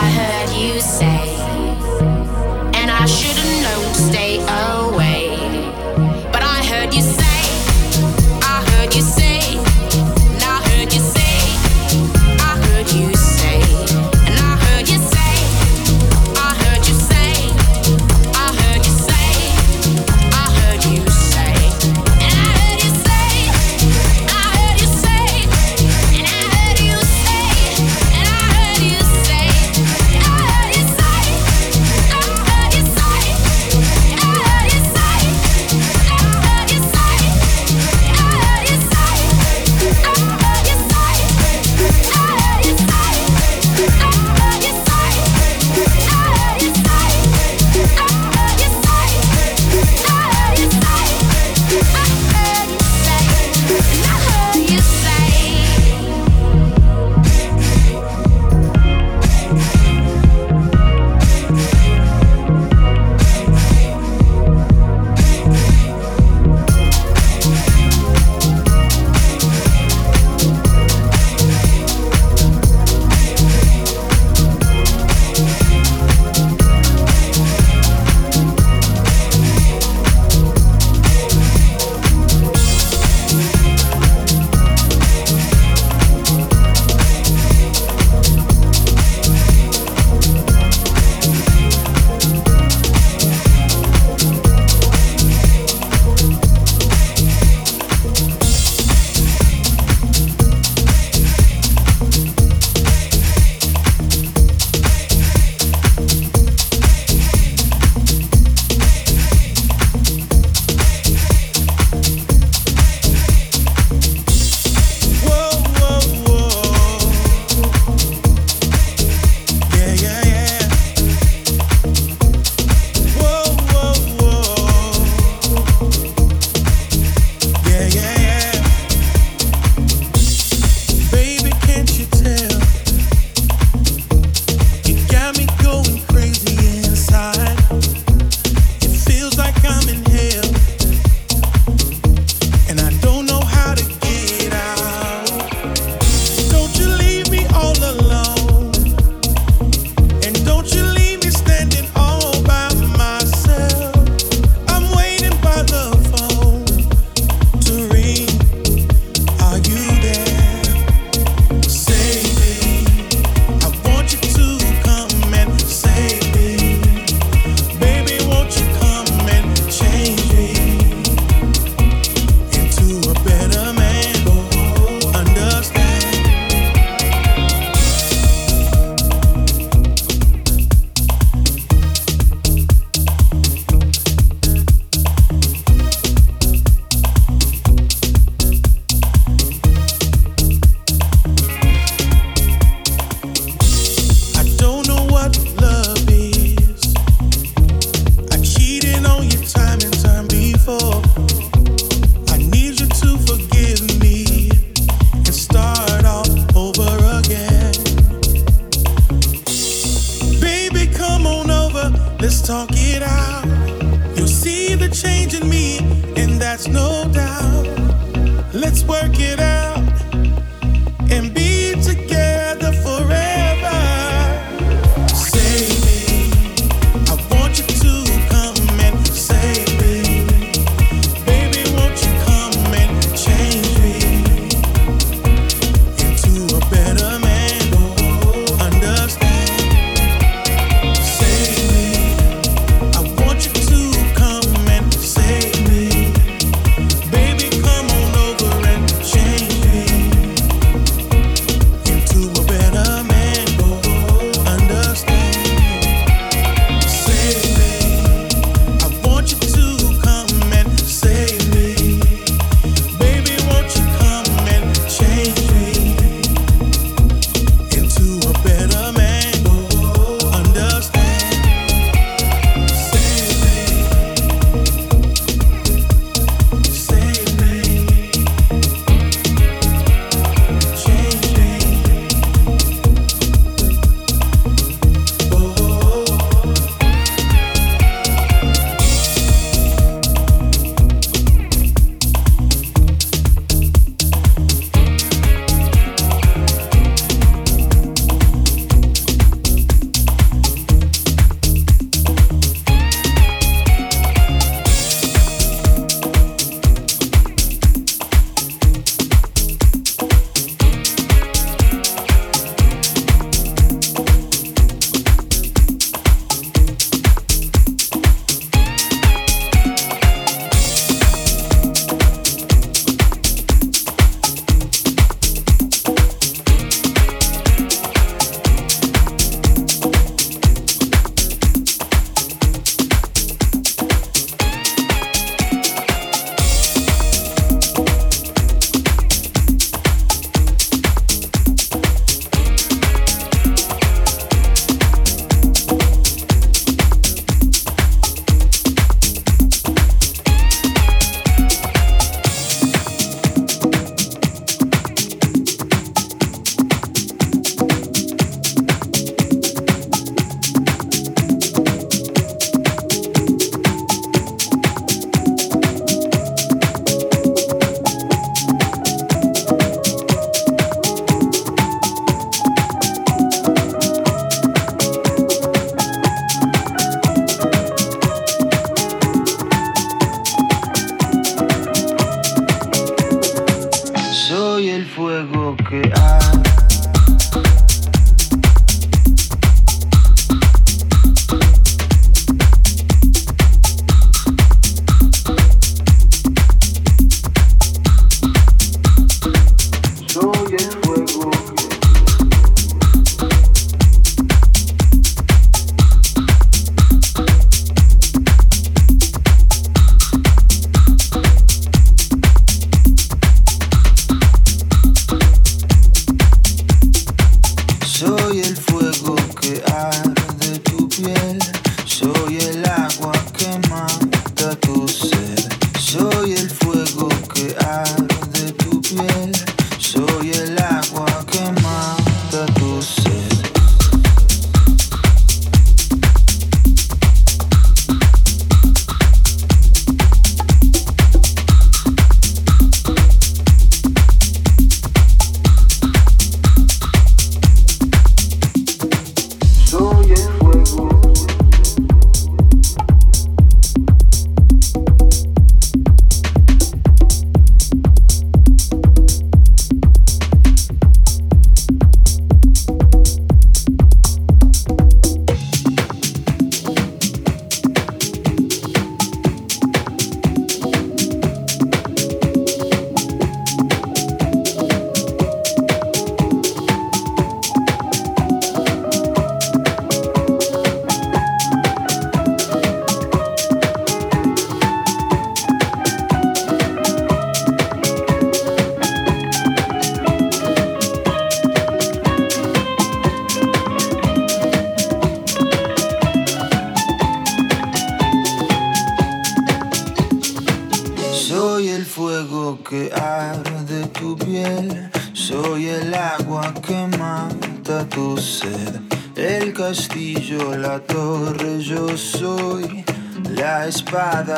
I heard you say, and I should've known. to Stay up.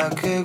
그